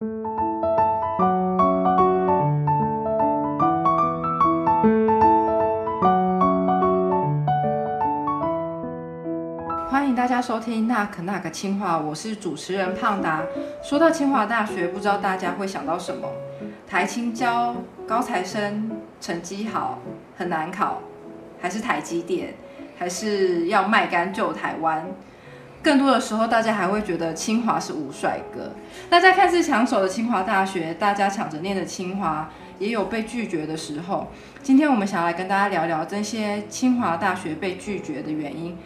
欢迎大家收听那可那个清华，我是主持人胖达。说到清华大学，不知道大家会想到什么？台青交高材生，成绩好，很难考，还是台积电，还是要卖干救台湾？更多的时候，大家还会觉得清华是无帅哥。那在看似抢手的清华大学，大家抢着念的清华，也有被拒绝的时候。今天我们想来跟大家聊聊这些清华大学被拒绝的原因。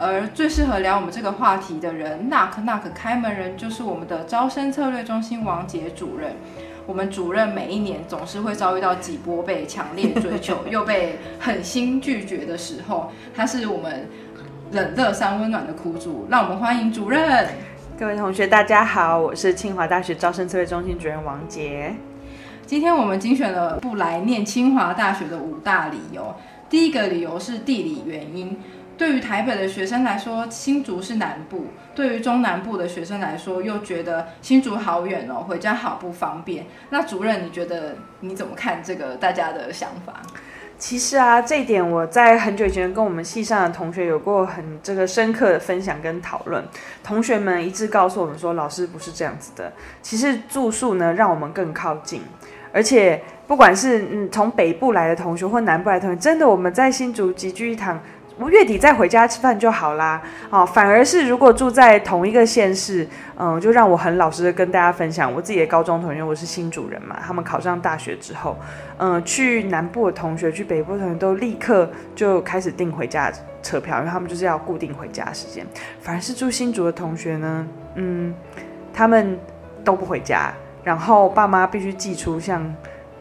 而最适合聊我们这个话题的人，Knock Knock 开门人，就是我们的招生策略中心王杰主任。我们主任每一年总是会遭遇到几波被强烈追求又被狠心拒绝的时候，他是我们冷热三温暖的苦主。让我们欢迎主任。各位同学，大家好，我是清华大学招生策略中心主任王杰。今天我们精选了不来念清华大学的五大理由。第一个理由是地理原因。对于台北的学生来说，新竹是南部；对于中南部的学生来说，又觉得新竹好远哦，回家好不方便。那主任，你觉得你怎么看这个大家的想法？其实啊，这一点我在很久以前跟我们系上的同学有过很这个深刻的分享跟讨论。同学们一致告诉我们说，老师不是这样子的。其实住宿呢，让我们更靠近，而且不管是嗯从北部来的同学或南部来的同学，真的我们在新竹集聚一堂。我月底再回家吃饭就好啦，哦，反而是如果住在同一个县市，嗯，就让我很老实的跟大家分享，我自己的高中同学，我是新主人嘛，他们考上大学之后，嗯，去南部的同学，去北部的同学都立刻就开始订回家车票，因为他们就是要固定回家时间。反而是住新竹的同学呢，嗯，他们都不回家，然后爸妈必须寄出像。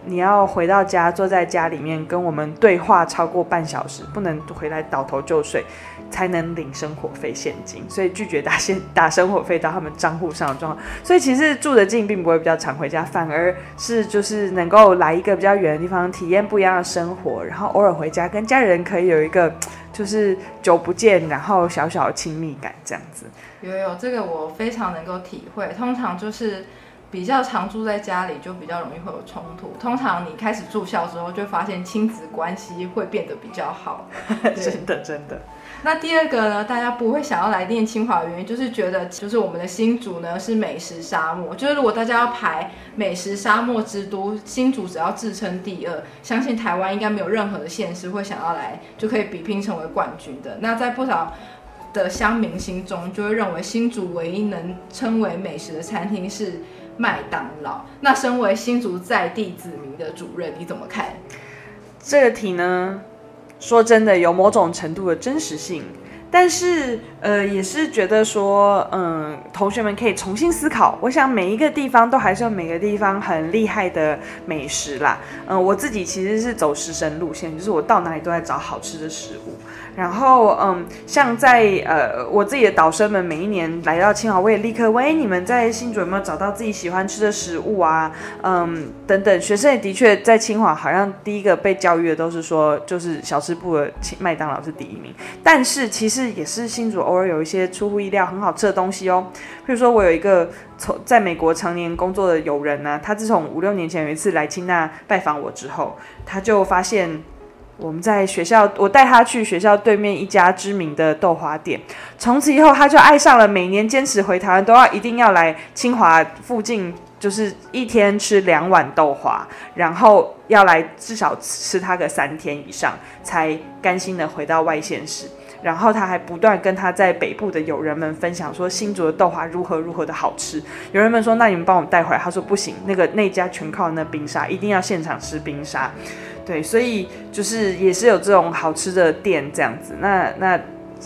你要回到家，坐在家里面跟我们对话超过半小时，不能回来倒头就睡，才能领生活费现金。所以拒绝打现打生活费到他们账户上的状况。所以其实住得近，并不会比较常回家，反而是就是能够来一个比较远的地方，体验不一样的生活，然后偶尔回家跟家人可以有一个就是久不见，然后小小的亲密感这样子。有有，这个我非常能够体会。通常就是。比较常住在家里，就比较容易会有冲突。通常你开始住校之后，就发现亲子关系会变得比较好。真的，真的。那第二个呢？大家不会想要来念清华的原因，就是觉得就是我们的新竹呢是美食沙漠。就是如果大家要排美食沙漠之都，新竹只要自称第二，相信台湾应该没有任何的县市会想要来就可以比拼成为冠军的。那在不少的乡民心中，就会认为新竹唯一能称为美食的餐厅是。麦当劳。那身为新竹在地子民的主任，你怎么看这个题呢？说真的，有某种程度的真实性，但是呃，也是觉得说，嗯，同学们可以重新思考。我想每一个地方都还是有每个地方很厉害的美食啦。嗯，我自己其实是走食神路线，就是我到哪里都在找好吃的食物。然后，嗯，像在呃，我自己的导生们每一年来到清华，我也立刻问：哎，你们在新竹有没有找到自己喜欢吃的食物啊？嗯，等等，学生也的确在清华，好像第一个被教育的都是说，就是小吃部的麦当劳是第一名。但是其实也是新竹偶尔有一些出乎意料很好吃的东西哦。譬如说，我有一个从在美国常年工作的友人呢，他自从五六年前有一次来清大拜访我之后，他就发现。我们在学校，我带他去学校对面一家知名的豆花店。从此以后，他就爱上了每年坚持回台湾都要一定要来清华附近，就是一天吃两碗豆花，然后要来至少吃它个三天以上，才甘心的回到外县市。然后他还不断跟他在北部的友人们分享说新竹的豆花如何如何的好吃。友人们说，那你们帮我们带回来。他说不行，那个那家全靠那冰沙，一定要现场吃冰沙。对，所以就是也是有这种好吃的店这样子。那那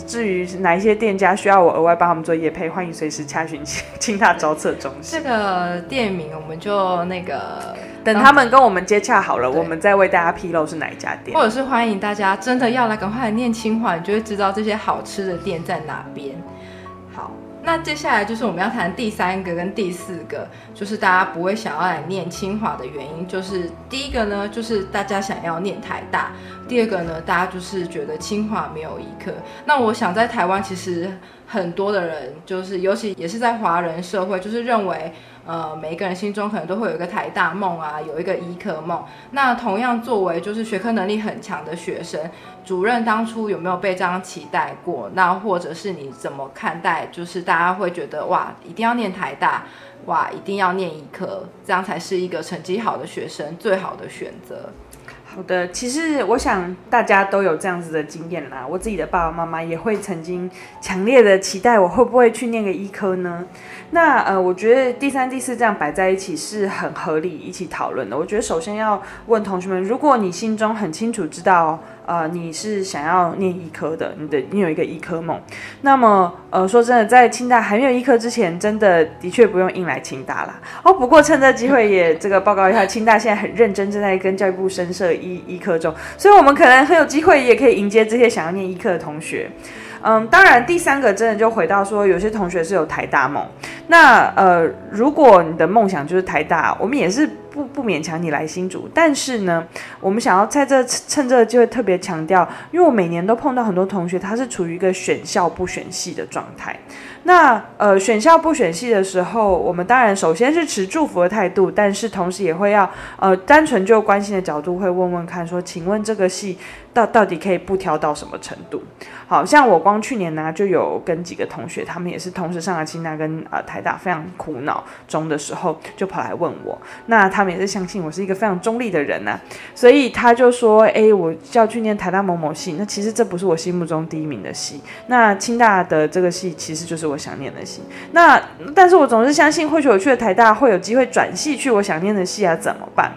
至于哪一些店家需要我额外帮他们做夜配，欢迎随时洽询清大招测中心。这个店名我们就那个等他们跟我们接洽好了，我们再为大家披露是哪一家店。或者是欢迎大家真的要来，赶快来念清华，你就会知道这些好吃的店在哪边。好。那接下来就是我们要谈第三个跟第四个，就是大家不会想要来念清华的原因，就是第一个呢，就是大家想要念台大；第二个呢，大家就是觉得清华没有一科。那我想在台湾其实。很多的人，就是尤其也是在华人社会，就是认为。呃，每一个人心中可能都会有一个台大梦啊，有一个医科梦。那同样作为就是学科能力很强的学生，主任当初有没有被这样期待过？那或者是你怎么看待？就是大家会觉得哇，一定要念台大，哇，一定要念医科，这样才是一个成绩好的学生最好的选择。好的，其实我想大家都有这样子的经验啦。我自己的爸爸妈妈也会曾经强烈的期待我会不会去念个医科呢？那呃，我觉得第三、第四这样摆在一起是很合理一起讨论的。我觉得首先要问同学们，如果你心中很清楚知道。呃，你是想要念医科的，你的你有一个医科梦。那么，呃，说真的，在清大还没有医科之前，真的的确不用硬来清大啦。哦，不过趁这机会也这个报告一下，清大现在很认真，正在跟教育部深设医医科中，所以我们可能很有机会，也可以迎接这些想要念医科的同学。嗯，当然，第三个真的就回到说，有些同学是有台大梦。那呃，如果你的梦想就是台大，我们也是。不不勉强你来新竹，但是呢，我们想要在这趁这个机会特别强调，因为我每年都碰到很多同学，他是处于一个选校不选系的状态。那呃，选校不选系的时候，我们当然首先是持祝福的态度，但是同时也会要呃，单纯就关心的角度会问问看，说，请问这个系到到底可以不挑到什么程度？好像我光去年呢，就有跟几个同学，他们也是同时上了清大跟呃台大，非常苦恼中的时候，就跑来问我，那他们也是相信我是一个非常中立的人呐，所以他就说，哎，我要去念台大某某系，那其实这不是我心目中第一名的系，那清大的这个系其实就是我想念的戏，那但是我总是相信，或许我去了台大会有机会转系去我想念的戏啊，怎么办？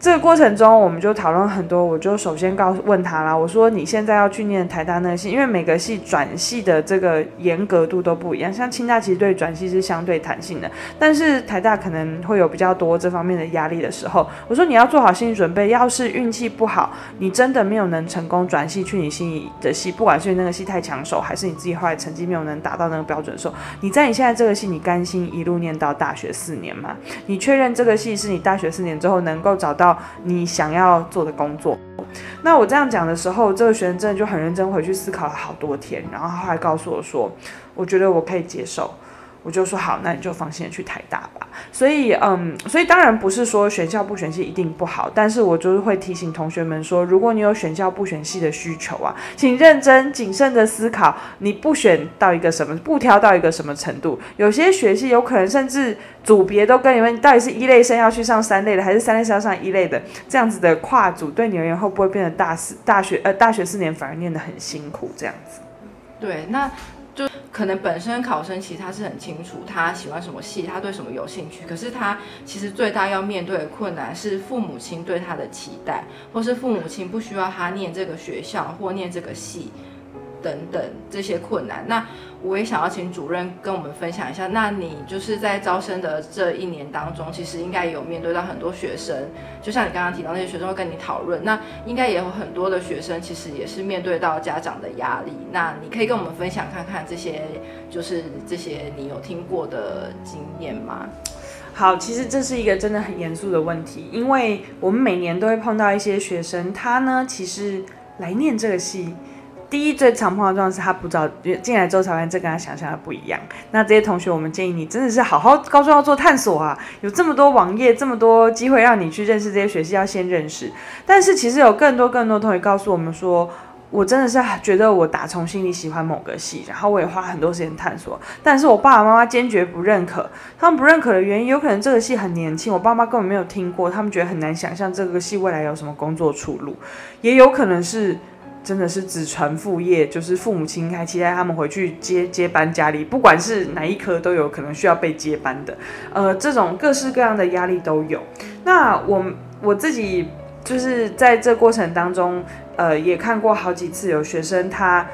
这个过程中，我们就讨论很多。我就首先告诉问他啦，我说你现在要去念台大那个系，因为每个系转系的这个严格度都不一样。像清大其实对转系是相对弹性的，但是台大可能会有比较多这方面的压力的时候，我说你要做好心理准备。要是运气不好，你真的没有能成功转系去你心仪的系，不管是那个系太抢手，还是你自己后来成绩没有能达到那个标准的时候，你在你现在这个系，你甘心一路念到大学四年吗？你确认这个系是你大学四年之后能够找到？你想要做的工作，那我这样讲的时候，这个学生真的就很认真回去思考了好多天，然后后来告诉我说，我觉得我可以接受。我就说好，那你就放心的去台大吧。所以，嗯，所以当然不是说选校不选系一定不好，但是我就是会提醒同学们说，如果你有选校不选系的需求啊，请认真谨慎的思考，你不选到一个什么，不挑到一个什么程度。有些学系有可能甚至组别都跟你们到底是一类生要去上三类的，还是三类生要上一类的，这样子的跨组对你而言会不会变得大四大学呃大学四年反而念得很辛苦这样子？对，那。就可能本身考生其实他是很清楚他喜欢什么戏，他对什么有兴趣，可是他其实最大要面对的困难是父母亲对他的期待，或是父母亲不需要他念这个学校或念这个戏。等等这些困难，那我也想要请主任跟我们分享一下。那你就是在招生的这一年当中，其实应该有面对到很多学生，就像你刚刚提到那些学生会跟你讨论，那应该也有很多的学生其实也是面对到家长的压力。那你可以跟我们分享看看这些，就是这些你有听过的经验吗？好，其实这是一个真的很严肃的问题，因为我们每年都会碰到一些学生，他呢其实来念这个系。第一最常碰到状况是他不知道进来之后才发现这跟他想象的不一样。那这些同学，我们建议你真的是好好高中要做探索啊，有这么多网页，这么多机会让你去认识这些学系，要先认识。但是其实有更多更多同学告诉我们说，我真的是觉得我打从心里喜欢某个系，然后我也花很多时间探索，但是我爸爸妈妈坚决不认可。他们不认可的原因，有可能这个系很年轻，我爸妈根本没有听过，他们觉得很难想象这个系未来有什么工作出路，也有可能是。真的是子传父业，就是父母亲还期待他们回去接接班家里，不管是哪一科都有可能需要被接班的，呃，这种各式各样的压力都有。那我我自己就是在这过程当中，呃，也看过好几次有学生他。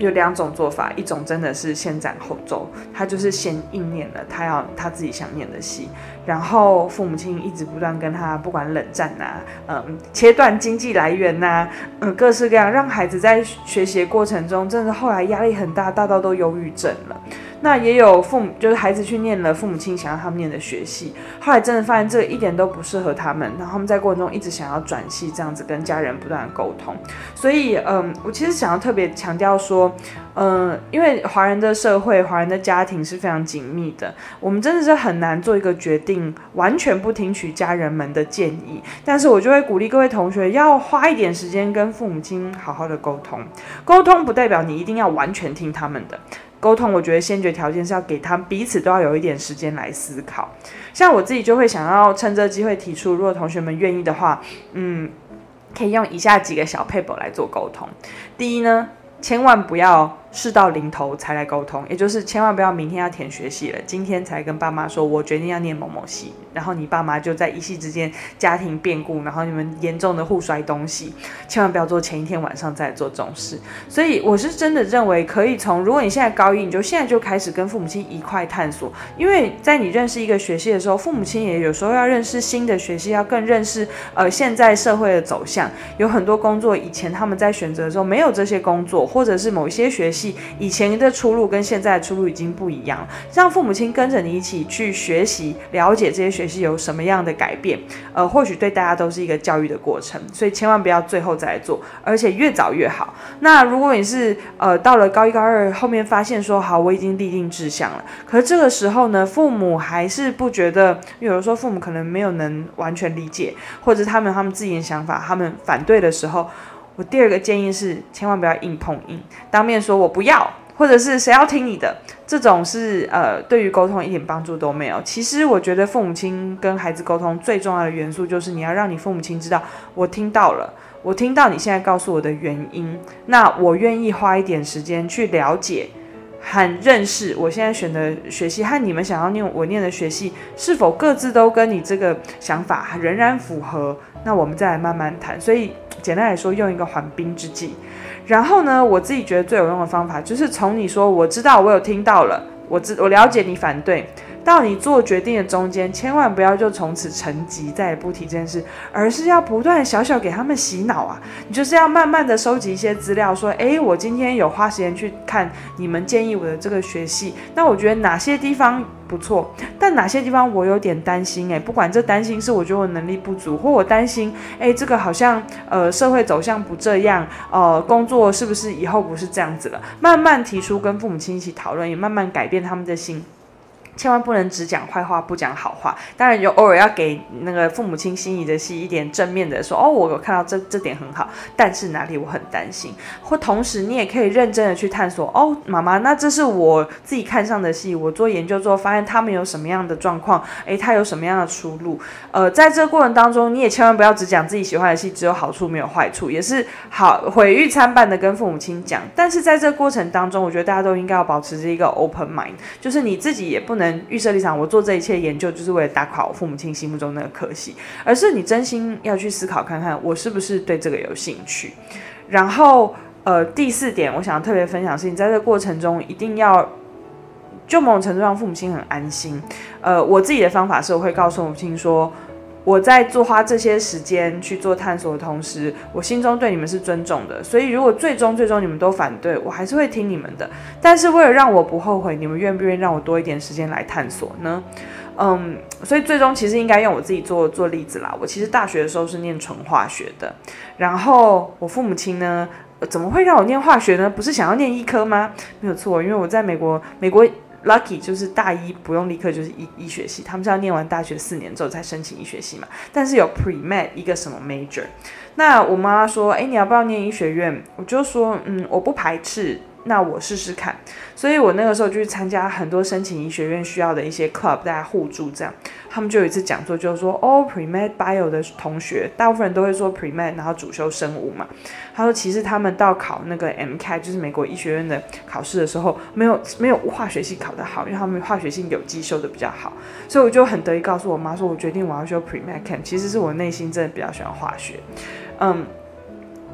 有两种做法，一种真的是先斩后奏，他就是先应念了他要他自己想念的戏，然后父母亲一直不断跟他不管冷战呐，嗯，切断经济来源呐，嗯，各式各样，让孩子在学习过程中，真的后来压力很大，大到都忧郁症了。那也有父母就是孩子去念了父母亲想要他们念的学系，后来真的发现这一点都不适合他们，然后他们在过程中一直想要转系，这样子跟家人不断的沟通。所以，嗯，我其实想要特别强调说。嗯，因为华人的社会、华人的家庭是非常紧密的，我们真的是很难做一个决定，完全不听取家人们的建议。但是我就会鼓励各位同学要花一点时间跟父母亲好好的沟通。沟通不代表你一定要完全听他们的，沟通我觉得先决条件是要给他们彼此都要有一点时间来思考。像我自己就会想要趁这机会提出，如果同学们愿意的话，嗯，可以用以下几个小 paper 来做沟通。第一呢，千万不要。事到临头才来沟通，也就是千万不要明天要填学系了，今天才跟爸妈说，我决定要念某某系，然后你爸妈就在一夕之间家庭变故，然后你们严重的互摔东西，千万不要做前一天晚上再做这种事。所以我是真的认为可以从，如果你现在高一，你就现在就开始跟父母亲一块探索，因为在你认识一个学系的时候，父母亲也有时候要认识新的学系，要更认识呃现在社会的走向，有很多工作以前他们在选择的时候没有这些工作，或者是某一些学习以前的出路跟现在的出路已经不一样了，让父母亲跟着你一起去学习，了解这些学习有什么样的改变，呃，或许对大家都是一个教育的过程，所以千万不要最后再来做，而且越早越好。那如果你是呃到了高一高二后面发现说好我已经立定志向了，可是这个时候呢，父母还是不觉得，有的时候父母可能没有能完全理解，或者他们他们自己的想法，他们反对的时候。我第二个建议是，千万不要硬碰硬，当面说我不要，或者是谁要听你的，这种是呃，对于沟通一点帮助都没有。其实我觉得父母亲跟孩子沟通最重要的元素就是你要让你父母亲知道，我听到了，我听到你现在告诉我的原因，那我愿意花一点时间去了解。和认识我现在选的学系和你们想要念我念的学系是否各自都跟你这个想法仍然符合？那我们再来慢慢谈。所以简单来说，用一个缓兵之计。然后呢，我自己觉得最有用的方法就是从你说我知道我有听到了，我知我了解你反对。到你做决定的中间，千万不要就从此沉寂，再也不提这件事，而是要不断小小给他们洗脑啊！你就是要慢慢的收集一些资料，说，诶，我今天有花时间去看你们建议我的这个学系，那我觉得哪些地方不错，但哪些地方我有点担心，诶，不管这担心是我觉得我能力不足，或我担心，诶，这个好像呃社会走向不这样，呃，工作是不是以后不是这样子了？慢慢提出跟父母亲一起讨论，也慢慢改变他们的心。千万不能只讲坏话不讲好话，当然有偶尔要给那个父母亲心仪的戏一点正面的说哦，我有看到这这点很好，但是哪里我很担心。或同时你也可以认真的去探索哦，妈妈，那这是我自己看上的戏，我做研究之后发现他们有什么样的状况，诶，他有什么样的出路？呃，在这个过程当中，你也千万不要只讲自己喜欢的戏，只有好处没有坏处，也是好毁誉参半的跟父母亲讲。但是在这个过程当中，我觉得大家都应该要保持着一个 open mind，就是你自己也不能。能预设立场，我做这一切研究就是为了打垮我父母亲心目中那个可惜，而是你真心要去思考看看，我是不是对这个有兴趣。然后，呃，第四点，我想特别分享是，你在这个过程中一定要，就某种程度上，父母亲很安心。呃，我自己的方法是，我会告诉母亲说。我在做花这些时间去做探索的同时，我心中对你们是尊重的。所以，如果最终最终你们都反对，我还是会听你们的。但是，为了让我不后悔，你们愿不愿意让我多一点时间来探索呢？嗯，所以最终其实应该用我自己做做例子啦。我其实大学的时候是念纯化学的，然后我父母亲呢，怎么会让我念化学呢？不是想要念医科吗？没有错，因为我在美国，美国。Lucky 就是大一不用立刻就是医医学系，他们是要念完大学四年之后才申请医学系嘛。但是有 Pre Med 一个什么 Major，那我妈妈说，哎，你要不要念医学院？我就说，嗯，我不排斥。那我试试看，所以我那个时候就去参加很多申请医学院需要的一些 club，大家互助这样。他们就有一次讲座，就是说，哦，pre med bio 的同学，大部分人都会说 pre med，然后主修生物嘛。他说，其实他们到考那个 MCAT，就是美国医学院的考试的时候，没有没有化学系考得好，因为他们化学系有机修的比较好。所以我就很得意告诉我妈说，我决定我要修 pre med camp，其实是我内心真的比较喜欢化学，嗯，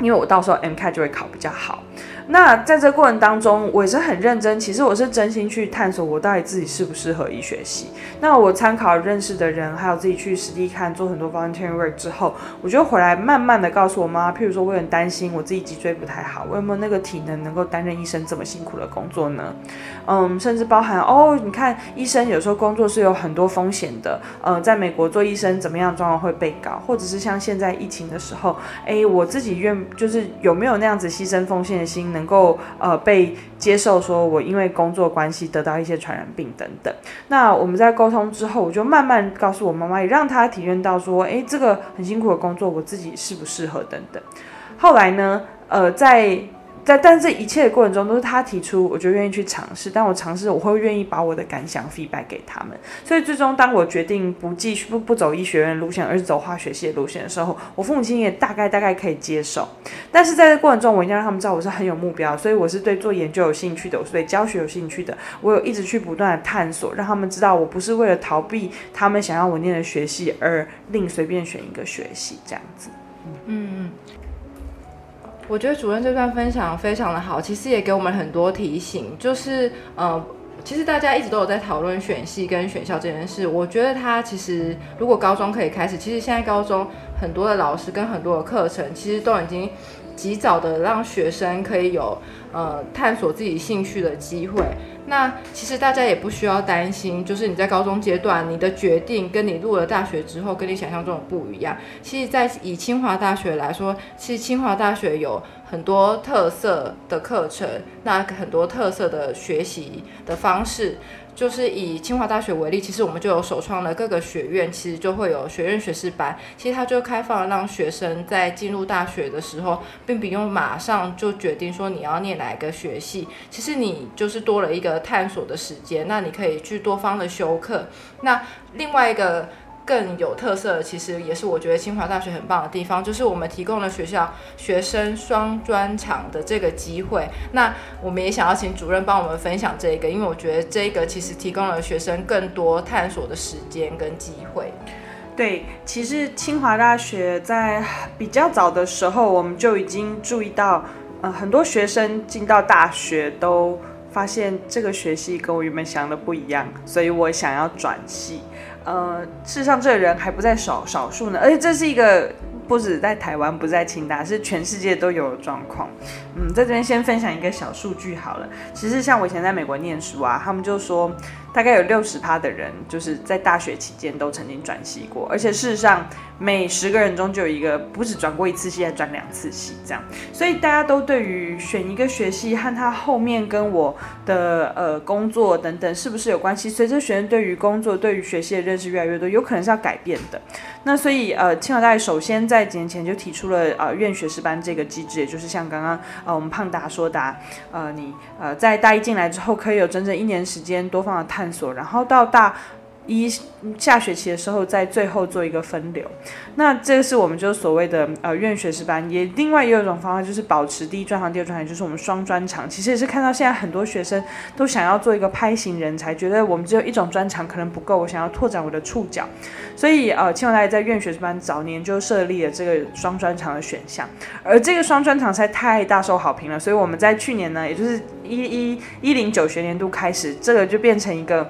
因为我到时候 MCAT 就会考比较好。那在这过程当中，我也是很认真，其实我是真心去探索我到底自己适不适合医学系。那我参考认识的人，还有自己去实地看，做很多 volunteer work 之后，我就回来慢慢的告诉我妈，譬如说我很担心我自己脊椎不太好，我有没有那个体能能够担任医生这么辛苦的工作呢？嗯，甚至包含哦，你看医生有时候工作是有很多风险的，呃，在美国做医生怎么样状况会被告，或者是像现在疫情的时候，哎，我自己愿就是有没有那样子牺牲奉献的心，能够呃被接受，说我因为工作关系得到一些传染病等等。那我们在沟通之后，我就慢慢告诉我妈妈，也让她体验到说，哎，这个很辛苦的工作，我自己适不适合等等。后来呢，呃，在在但这一切的过程中，都是他提出，我就愿意去尝试。但我尝试，我会愿意把我的感想 feedback 给他们。所以最终，当我决定不继续不不走医学院路线，而是走化学系的路线的时候，我父母亲也大概大概可以接受。但是在这过程中，我一定要让他们知道我是很有目标，所以我是对做研究有兴趣的，我是对教学有兴趣的。我有一直去不断的探索，让他们知道我不是为了逃避他们想要我念的学系而另随便选一个学系这样子。嗯嗯。我觉得主任这段分享非常的好，其实也给我们很多提醒，就是呃，其实大家一直都有在讨论选系跟选校这件事。我觉得他其实如果高中可以开始，其实现在高中很多的老师跟很多的课程，其实都已经及早的让学生可以有呃探索自己兴趣的机会。那其实大家也不需要担心，就是你在高中阶段，你的决定跟你入了大学之后，跟你想象中的不一样。其实，在以清华大学来说，其实清华大学有很多特色的课程，那很多特色的学习的方式。就是以清华大学为例，其实我们就有首创的各个学院，其实就会有学院学士班。其实它就开放，让学生在进入大学的时候，并不用马上就决定说你要念哪一个学系。其实你就是多了一个探索的时间，那你可以去多方的修课。那另外一个。更有特色的，其实也是我觉得清华大学很棒的地方，就是我们提供了学校学生双专长的这个机会。那我们也想要请主任帮我们分享这一个，因为我觉得这个其实提供了学生更多探索的时间跟机会。对，其实清华大学在比较早的时候，我们就已经注意到，呃，很多学生进到大学都发现这个学系跟我原本想的不一样，所以我想要转系。呃，事实上，这人还不在少少数呢，而且这是一个不止在台湾，不在清大，是全世界都有的状况。嗯，在这边先分享一个小数据好了。其实像我以前在美国念书啊，他们就说。大概有六十趴的人，就是在大学期间都曾经转系过，而且事实上每十个人中就有一个不止转过一次系，还转两次系这样。所以大家都对于选一个学系和他后面跟我的呃工作等等是不是有关系？随着学生对于工作、对于学系的认识越来越多，有可能是要改变的。那所以呃，清华大学首先在几年前就提出了呃院学士班这个机制，也就是像刚刚呃我们胖达说的，呃你呃在大一进来之后，可以有整整一年时间多方的探。探索，然后到大一下学期的时候，在最后做一个分流。那这个是我们就所谓的呃院学士班。也另外也有一种方法，就是保持第一专长、第二专长，就是我们双专长。其实也是看到现在很多学生都想要做一个拍型人才，觉得我们只有一种专长可能不够，我想要拓展我的触角。所以呃，清华大学在院学士班早年就设立了这个双专长的选项。而这个双专长才太大受好评了，所以我们在去年呢，也就是一一一零九学年度开始，这个就变成一个。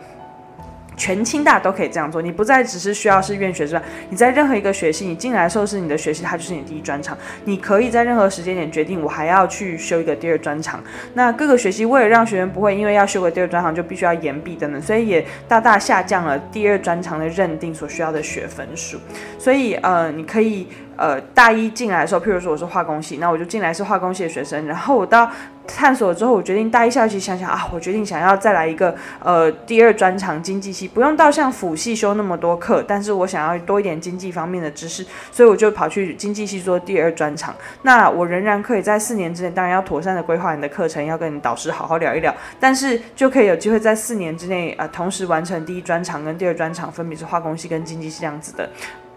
全清大都可以这样做，你不再只是需要是院学士班，你在任何一个学系，你进来的时候是你的学系，它就是你第一专长。你可以在任何时间点决定，我还要去修一个第二专长。那各个学系为了让学员不会因为要修个第二专长就必须要延毕等等，所以也大大下降了第二专长的认定所需要的学分数。所以呃，你可以。呃，大一进来的时候，譬如说我是化工系，那我就进来是化工系的学生。然后我到探索之后，我决定大一下学期想想啊，我决定想要再来一个呃第二专长经济系，不用到像辅系修那么多课，但是我想要多一点经济方面的知识，所以我就跑去经济系做第二专长。那我仍然可以在四年之内，当然要妥善的规划你的课程，要跟你导师好好聊一聊，但是就可以有机会在四年之内啊，同时完成第一专长跟第二专长，分别是化工系跟经济系这样子的。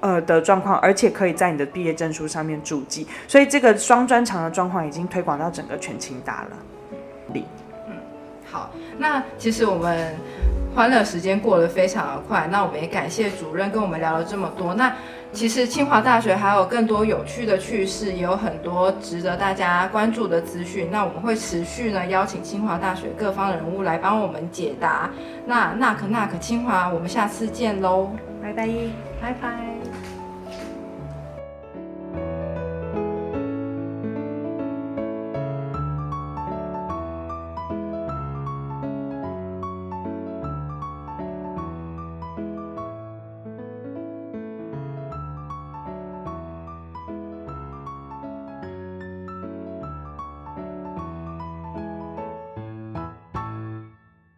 呃的状况，而且可以在你的毕业证书上面注记，所以这个双专长的状况已经推广到整个全清大了。嗯，好，那其实我们欢乐时间过得非常的快。那我们也感谢主任跟我们聊了这么多。那其实清华大学还有更多有趣的趣事，也有很多值得大家关注的资讯。那我们会持续呢邀请清华大学各方人物来帮我们解答。那那可那可清华，我们下次见喽，拜拜。拜拜。